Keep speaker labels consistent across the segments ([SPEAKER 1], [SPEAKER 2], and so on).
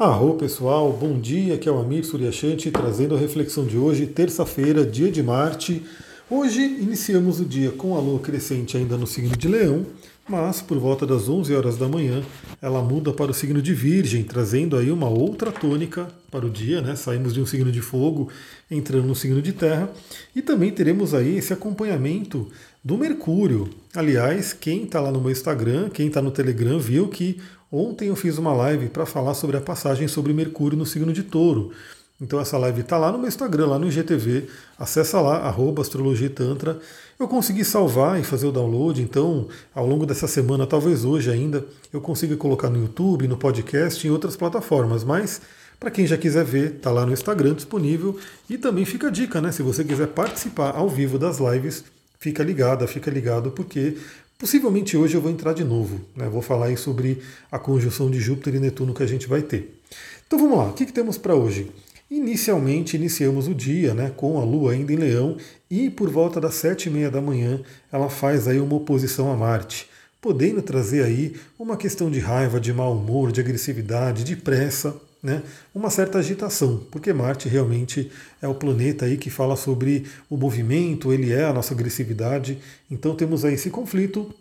[SPEAKER 1] Arro pessoal, bom dia, aqui é o Amir Suryashanti trazendo a reflexão de hoje, terça-feira, dia de Marte. Hoje iniciamos o dia com a lua crescente ainda no signo de Leão, mas por volta das 11 horas da manhã ela muda para o signo de Virgem, trazendo aí uma outra tônica para o dia, né? Saímos de um signo de fogo, entrando no signo de terra, e também teremos aí esse acompanhamento do Mercúrio. Aliás, quem está lá no meu Instagram, quem está no Telegram, viu que Ontem eu fiz uma live para falar sobre a passagem sobre Mercúrio no signo de Touro. Então essa live está lá no meu Instagram, lá no IGTV. Acessa lá, arroba Astrologia Tantra. Eu consegui salvar e fazer o download, então ao longo dessa semana, talvez hoje ainda, eu consiga colocar no YouTube, no podcast, em outras plataformas. Mas para quem já quiser ver, está lá no Instagram disponível. E também fica a dica, né? Se você quiser participar ao vivo das lives, fica ligada, fica ligado, porque Possivelmente hoje eu vou entrar de novo, né? vou falar sobre a conjunção de Júpiter e Netuno que a gente vai ter. Então vamos lá, o que, que temos para hoje? Inicialmente iniciamos o dia né, com a Lua ainda em Leão e por volta das sete e meia da manhã ela faz aí uma oposição a Marte, podendo trazer aí uma questão de raiva, de mau humor, de agressividade, de pressa, né, uma certa agitação, porque Marte realmente é o planeta aí que fala sobre o movimento, ele é a nossa agressividade, então temos aí esse conflito.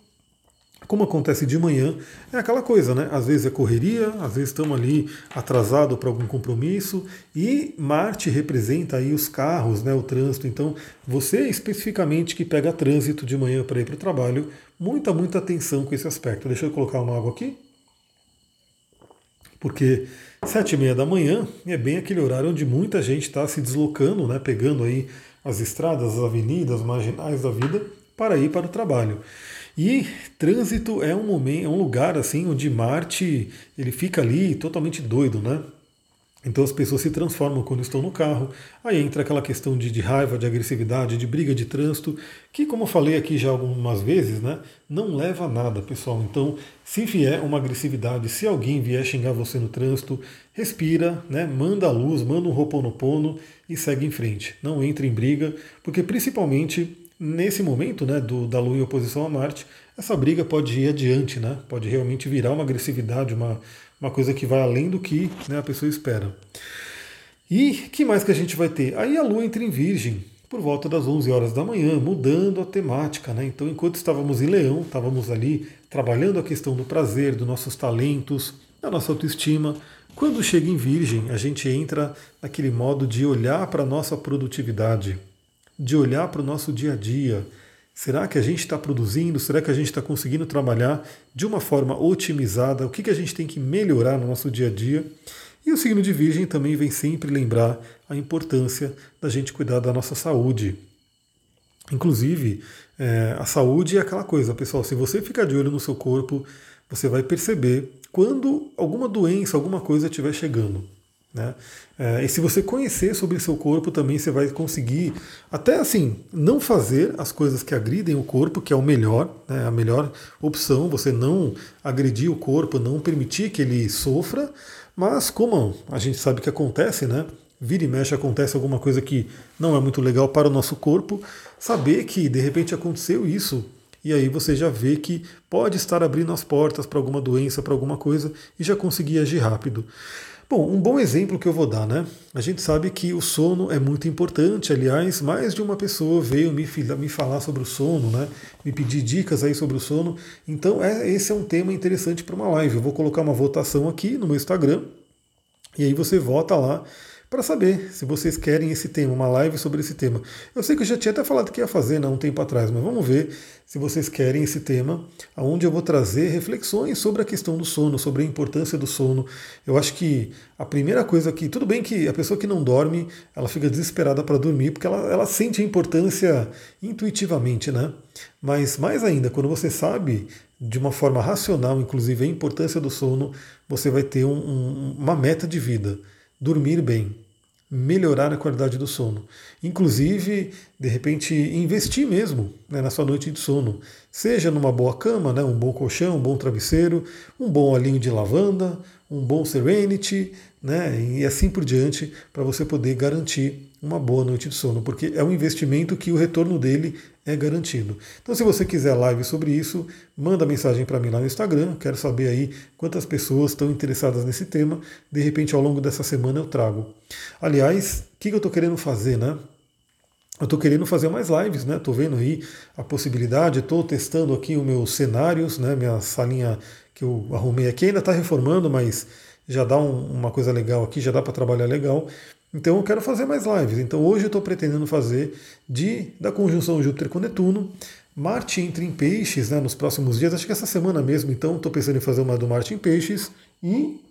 [SPEAKER 1] Como acontece de manhã, é aquela coisa, né? Às vezes é correria, às vezes estamos ali atrasado para algum compromisso, e Marte representa aí os carros, né, o trânsito. Então, você especificamente que pega trânsito de manhã para ir para o trabalho, muita, muita atenção com esse aspecto. Deixa eu colocar uma água aqui. Porque Sete e meia da manhã é bem aquele horário onde muita gente está se deslocando, né, pegando aí as estradas, as avenidas marginais da vida para ir para o trabalho. E trânsito é um momento, é um lugar assim onde Marte ele fica ali totalmente doido, né? Então as pessoas se transformam quando estão no carro. Aí entra aquela questão de, de, raiva, de agressividade, de briga de trânsito, que, como eu falei aqui já algumas vezes, né, não leva a nada, pessoal. Então, se vier uma agressividade, se alguém vier xingar você no trânsito, respira, né, manda a luz, manda um roponopono e segue em frente. Não entre em briga, porque principalmente nesse momento né, do, da Lua em oposição a Marte, essa briga pode ir adiante, né, pode realmente virar uma agressividade, uma uma coisa que vai além do que né, a pessoa espera. E que mais que a gente vai ter? Aí a Lua entra em Virgem por volta das 11 horas da manhã, mudando a temática. Né? Então, enquanto estávamos em Leão, estávamos ali trabalhando a questão do prazer, dos nossos talentos, da nossa autoestima. Quando chega em Virgem, a gente entra naquele modo de olhar para a nossa produtividade, de olhar para o nosso dia a dia, Será que a gente está produzindo? Será que a gente está conseguindo trabalhar de uma forma otimizada? O que, que a gente tem que melhorar no nosso dia a dia? E o signo de Virgem também vem sempre lembrar a importância da gente cuidar da nossa saúde. Inclusive, é, a saúde é aquela coisa, pessoal. Se você ficar de olho no seu corpo, você vai perceber quando alguma doença, alguma coisa estiver chegando. Né? É, e se você conhecer sobre seu corpo, também você vai conseguir, até assim, não fazer as coisas que agridem o corpo, que é o melhor, né? a melhor opção, você não agredir o corpo, não permitir que ele sofra, mas como a gente sabe que acontece, né? Vira e mexe acontece alguma coisa que não é muito legal para o nosso corpo, saber que de repente aconteceu isso e aí você já vê que pode estar abrindo as portas para alguma doença, para alguma coisa e já conseguir agir rápido. Bom, um bom exemplo que eu vou dar, né? A gente sabe que o sono é muito importante, aliás, mais de uma pessoa veio me, me falar sobre o sono, né? Me pedir dicas aí sobre o sono. Então, é, esse é um tema interessante para uma live. Eu vou colocar uma votação aqui no meu Instagram, e aí você vota lá para saber se vocês querem esse tema, uma live sobre esse tema. Eu sei que eu já tinha até falado que ia fazer né, um tempo atrás, mas vamos ver se vocês querem esse tema, onde eu vou trazer reflexões sobre a questão do sono, sobre a importância do sono. Eu acho que a primeira coisa que, tudo bem que a pessoa que não dorme, ela fica desesperada para dormir, porque ela, ela sente a importância intuitivamente, né? Mas mais ainda, quando você sabe de uma forma racional, inclusive, a importância do sono, você vai ter um, um, uma meta de vida dormir bem, melhorar a qualidade do sono. Inclusive, de repente, investir mesmo né, na sua noite de sono. Seja numa boa cama, né, um bom colchão, um bom travesseiro, um bom olhinho de lavanda, um bom Serenity, né? E assim por diante, para você poder garantir uma boa noite de sono, porque é um investimento que o retorno dele é garantido. Então, se você quiser live sobre isso, manda mensagem para mim lá no Instagram. Quero saber aí quantas pessoas estão interessadas nesse tema. De repente, ao longo dessa semana eu trago. Aliás, o que eu estou querendo fazer, né? Eu estou querendo fazer mais lives, né? Estou vendo aí a possibilidade, estou testando aqui os meus cenários, né? Minha salinha que eu arrumei aqui ainda está reformando, mas já dá um, uma coisa legal aqui, já dá para trabalhar legal. Então eu quero fazer mais lives. Então hoje eu estou pretendendo fazer de da conjunção Júpiter com Netuno. Marte entra em peixes né, nos próximos dias, acho que essa semana mesmo, então estou pensando em fazer uma do Marte em peixes e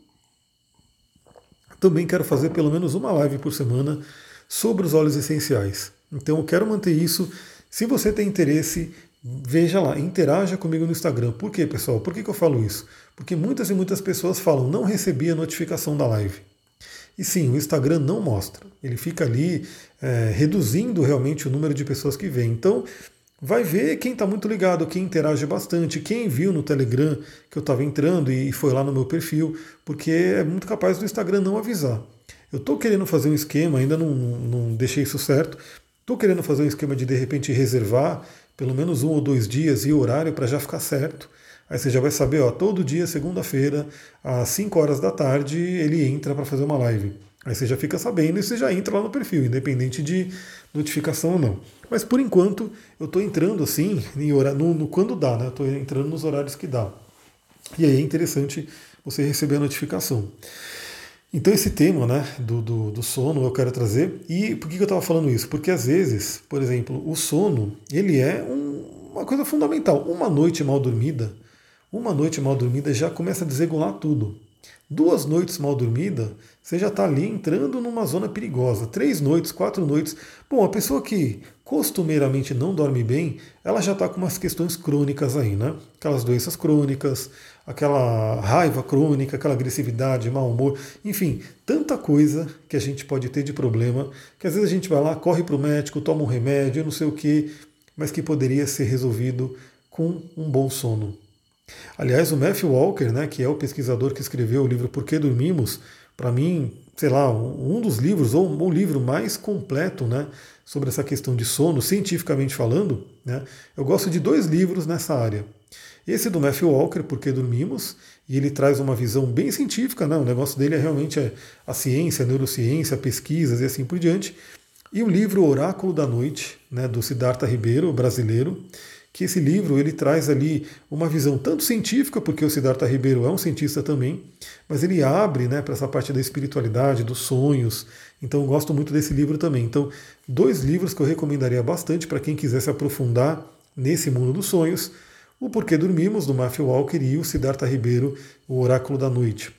[SPEAKER 1] também quero fazer pelo menos uma live por semana sobre os óleos essenciais. Então eu quero manter isso. Se você tem interesse, veja lá, interaja comigo no Instagram. Por quê, pessoal? Por que, que eu falo isso? Porque muitas e muitas pessoas falam, não recebi a notificação da live. E sim, o Instagram não mostra. Ele fica ali é, reduzindo realmente o número de pessoas que vêm. Então, vai ver quem está muito ligado, quem interage bastante, quem viu no Telegram que eu estava entrando e foi lá no meu perfil, porque é muito capaz do Instagram não avisar. Eu estou querendo fazer um esquema, ainda não, não deixei isso certo, estou querendo fazer um esquema de de repente reservar pelo menos um ou dois dias e horário para já ficar certo. Aí você já vai saber, ó, todo dia, segunda-feira, às 5 horas da tarde, ele entra para fazer uma live. Aí você já fica sabendo e você já entra lá no perfil, independente de notificação ou não. Mas por enquanto eu estou entrando assim, em hora, no, no quando dá, né? Estou entrando nos horários que dá. E aí é interessante você receber a notificação. Então esse tema né, do, do, do, sono eu quero trazer. E por que eu estava falando isso? Porque às vezes, por exemplo, o sono ele é um, uma coisa fundamental. Uma noite mal dormida, uma noite mal dormida já começa a desregular tudo. Duas noites mal dormida, você já está ali entrando numa zona perigosa. Três noites, quatro noites. Bom, a pessoa que costumeiramente não dorme bem, ela já está com umas questões crônicas aí, né? Aquelas doenças crônicas, aquela raiva crônica, aquela agressividade, mau humor, enfim, tanta coisa que a gente pode ter de problema, que às vezes a gente vai lá, corre para o médico, toma um remédio, não sei o que, mas que poderia ser resolvido com um bom sono. Aliás, o Matthew Walker, né, que é o pesquisador que escreveu o livro Por que Dormimos, para mim, sei lá, um dos livros, ou o livro mais completo né, sobre essa questão de sono, cientificamente falando, né, eu gosto de dois livros nessa área. Esse do Matthew Walker, Por que Dormimos, e ele traz uma visão bem científica, né, o negócio dele é realmente é a ciência, a neurociência, pesquisas e assim por diante. E o livro Oráculo da Noite, né, do Siddhartha Ribeiro, brasileiro, que esse livro ele traz ali uma visão tanto científica, porque o Siddhartha Ribeiro é um cientista também, mas ele abre né, para essa parte da espiritualidade, dos sonhos. Então eu gosto muito desse livro também. Então, dois livros que eu recomendaria bastante para quem quiser se aprofundar nesse mundo dos sonhos: O Porquê Dormimos, do Matthew Walker, e o Siddhartha Ribeiro, O Oráculo da Noite.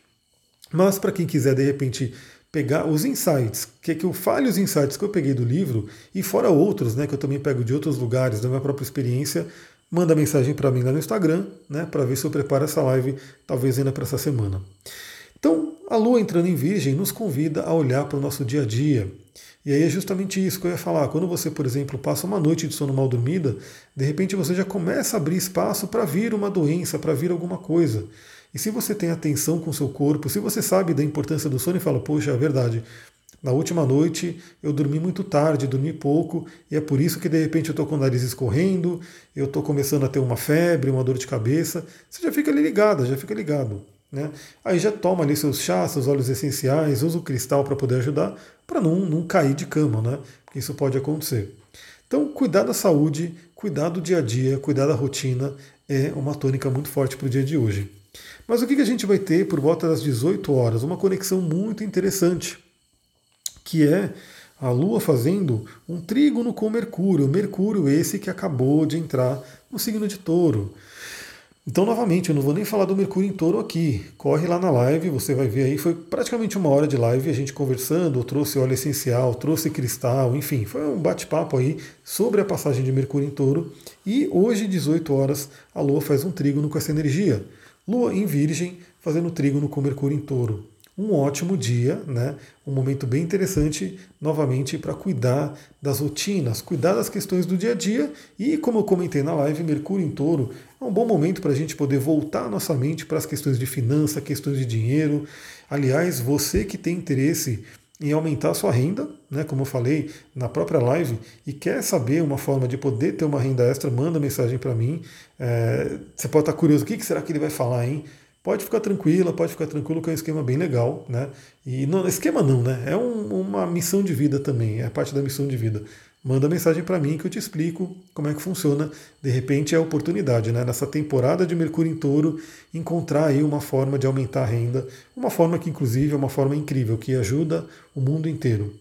[SPEAKER 1] Mas para quem quiser de repente pegar os insights, que é que eu fale os insights que eu peguei do livro e fora outros, né, que eu também pego de outros lugares, da minha própria experiência, manda mensagem para mim lá no Instagram, né, para ver se eu preparo essa live, talvez ainda para essa semana. Então, a Lua entrando em Virgem nos convida a olhar para o nosso dia a dia. E aí é justamente isso que eu ia falar. Quando você, por exemplo, passa uma noite de sono mal dormida, de repente você já começa a abrir espaço para vir uma doença, para vir alguma coisa. E se você tem atenção com o seu corpo, se você sabe da importância do sono e fala, poxa, é verdade, na última noite eu dormi muito tarde, dormi pouco, e é por isso que de repente eu estou com o nariz escorrendo, eu estou começando a ter uma febre, uma dor de cabeça. Você já fica ali já fica ligado. Né? Aí já toma ali seus chás, seus óleos essenciais, usa o cristal para poder ajudar, para não, não cair de cama, né? Porque isso pode acontecer. Então, cuidar da saúde, cuidar do dia a dia, cuidar da rotina é uma tônica muito forte para o dia de hoje. Mas o que a gente vai ter por volta das 18 horas? Uma conexão muito interessante, que é a Lua fazendo um trígono com Mercúrio. Mercúrio, esse que acabou de entrar no signo de touro. Então, novamente, eu não vou nem falar do Mercúrio em touro aqui. Corre lá na live, você vai ver aí. Foi praticamente uma hora de live, a gente conversando, trouxe óleo essencial, trouxe cristal, enfim, foi um bate-papo aí sobre a passagem de Mercúrio em touro. E hoje, 18 horas, a Lua faz um trígono com essa energia. Lua em Virgem, fazendo trígono com Mercúrio em Touro. um ótimo dia, né? Um momento bem interessante, novamente, para cuidar das rotinas, cuidar das questões do dia a dia e, como eu comentei na live, Mercúrio em Touro é um bom momento para a gente poder voltar a nossa mente para as questões de finança, questões de dinheiro. Aliás, você que tem interesse em aumentar a sua renda, né, como eu falei na própria live, e quer saber uma forma de poder ter uma renda extra, manda mensagem para mim. É, você pode estar curioso, o que será que ele vai falar, hein? Pode ficar tranquila, pode ficar tranquilo que é um esquema bem legal, né? E não, esquema não, né? É um, uma missão de vida também, é parte da missão de vida. Manda mensagem para mim que eu te explico como é que funciona. De repente é a oportunidade, né? Nessa temporada de Mercúrio em Touro, encontrar aí uma forma de aumentar a renda, uma forma que inclusive é uma forma incrível, que ajuda o mundo inteiro.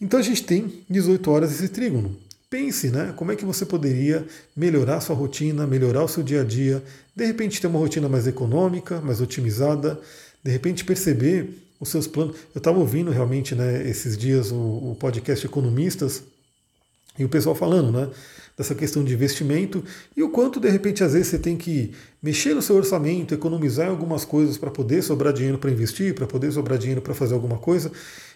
[SPEAKER 1] Então a gente tem 18 horas esse trígono. Pense, né? Como é que você poderia melhorar sua rotina, melhorar o seu dia a dia, de repente ter uma rotina mais econômica, mais otimizada, de repente perceber os seus planos. Eu estava ouvindo realmente, né, esses dias o, o podcast Economistas e o pessoal falando, né? dessa questão de investimento e o quanto de repente às vezes você tem que mexer no seu orçamento, economizar em algumas coisas para poder sobrar dinheiro para investir, para poder sobrar dinheiro para fazer alguma coisa.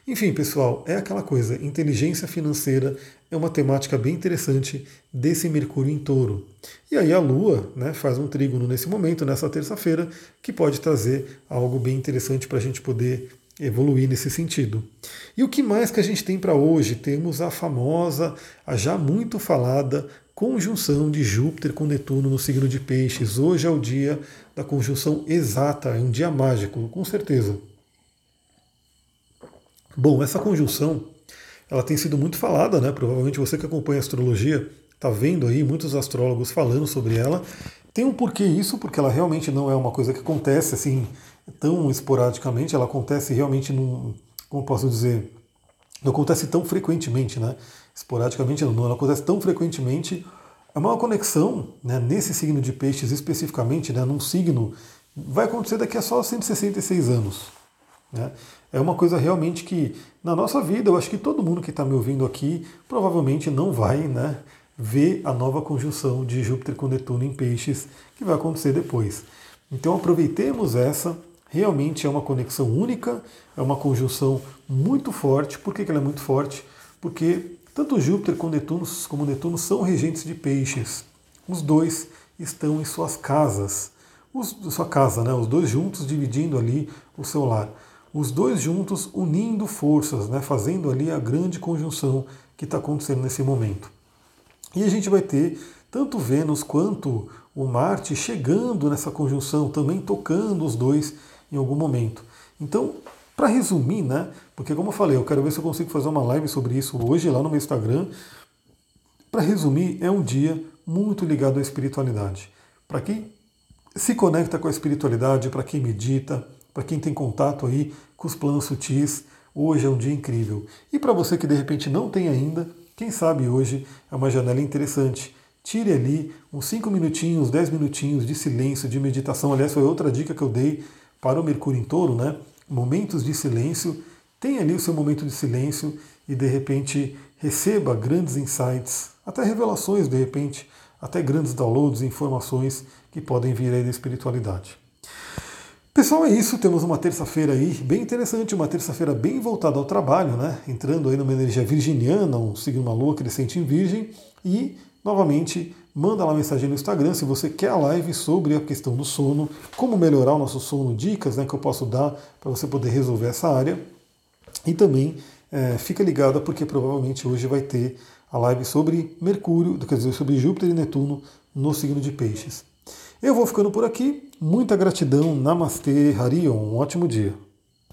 [SPEAKER 1] Enfim, pessoal, é aquela coisa, inteligência financeira é uma temática bem interessante desse Mercúrio em Touro. E aí a Lua né, faz um trígono nesse momento, nessa terça-feira, que pode trazer algo bem interessante para a gente poder evoluir nesse sentido. E o que mais que a gente tem para hoje? Temos a famosa, a já muito falada conjunção de Júpiter com Netuno no signo de Peixes. Hoje é o dia da conjunção exata, é um dia mágico, com certeza. Bom, essa conjunção, ela tem sido muito falada, né? Provavelmente você que acompanha a astrologia está vendo aí muitos astrólogos falando sobre ela. Tem um porquê isso, porque ela realmente não é uma coisa que acontece assim tão esporadicamente, ela acontece realmente num, como posso dizer, não acontece tão frequentemente, né? Esporadicamente não, ela acontece tão frequentemente. É uma conexão né, nesse signo de peixes especificamente, né, num signo, vai acontecer daqui a só 166 anos. Né? É uma coisa realmente que, na nossa vida, eu acho que todo mundo que está me ouvindo aqui provavelmente não vai né, ver a nova conjunção de Júpiter com Netuno em peixes que vai acontecer depois. Então aproveitemos essa, realmente é uma conexão única, é uma conjunção muito forte. Por que, ela é muito forte? Porque tanto Júpiter como Netuno, como Netuno são regentes de peixes. Os dois estão em suas casas. Os, sua casa, né? Os dois juntos dividindo ali o seu lar. Os dois juntos unindo forças, né? fazendo ali a grande conjunção que está acontecendo nesse momento. E a gente vai ter tanto Vênus quanto o Marte chegando nessa conjunção, também tocando os dois em algum momento. Então, para resumir, né? Porque como eu falei, eu quero ver se eu consigo fazer uma live sobre isso hoje lá no meu Instagram. Para resumir, é um dia muito ligado à espiritualidade. Para quem se conecta com a espiritualidade, para quem medita, para quem tem contato aí com os planos sutis, hoje é um dia incrível. E para você que de repente não tem ainda, quem sabe hoje é uma janela interessante. Tire ali uns 5 minutinhos, 10 minutinhos de silêncio, de meditação. Aliás, foi outra dica que eu dei para o Mercúrio em Touro, né? Momentos de silêncio. Tenha ali o seu momento de silêncio e de repente receba grandes insights, até revelações de repente, até grandes downloads, informações que podem vir aí da espiritualidade. Pessoal, é isso. Temos uma terça-feira aí bem interessante, uma terça-feira bem voltada ao trabalho, né? Entrando aí numa energia virginiana, um signo uma lua crescente em virgem e novamente manda lá mensagem no Instagram se você quer a live sobre a questão do sono, como melhorar o nosso sono, dicas né, que eu posso dar para você poder resolver essa área. E também é, fica ligada porque provavelmente hoje vai ter a live sobre Mercúrio, quer dizer, sobre Júpiter e Netuno no signo de Peixes. Eu vou ficando por aqui. Muita gratidão. Namastê, Harion. Um ótimo dia.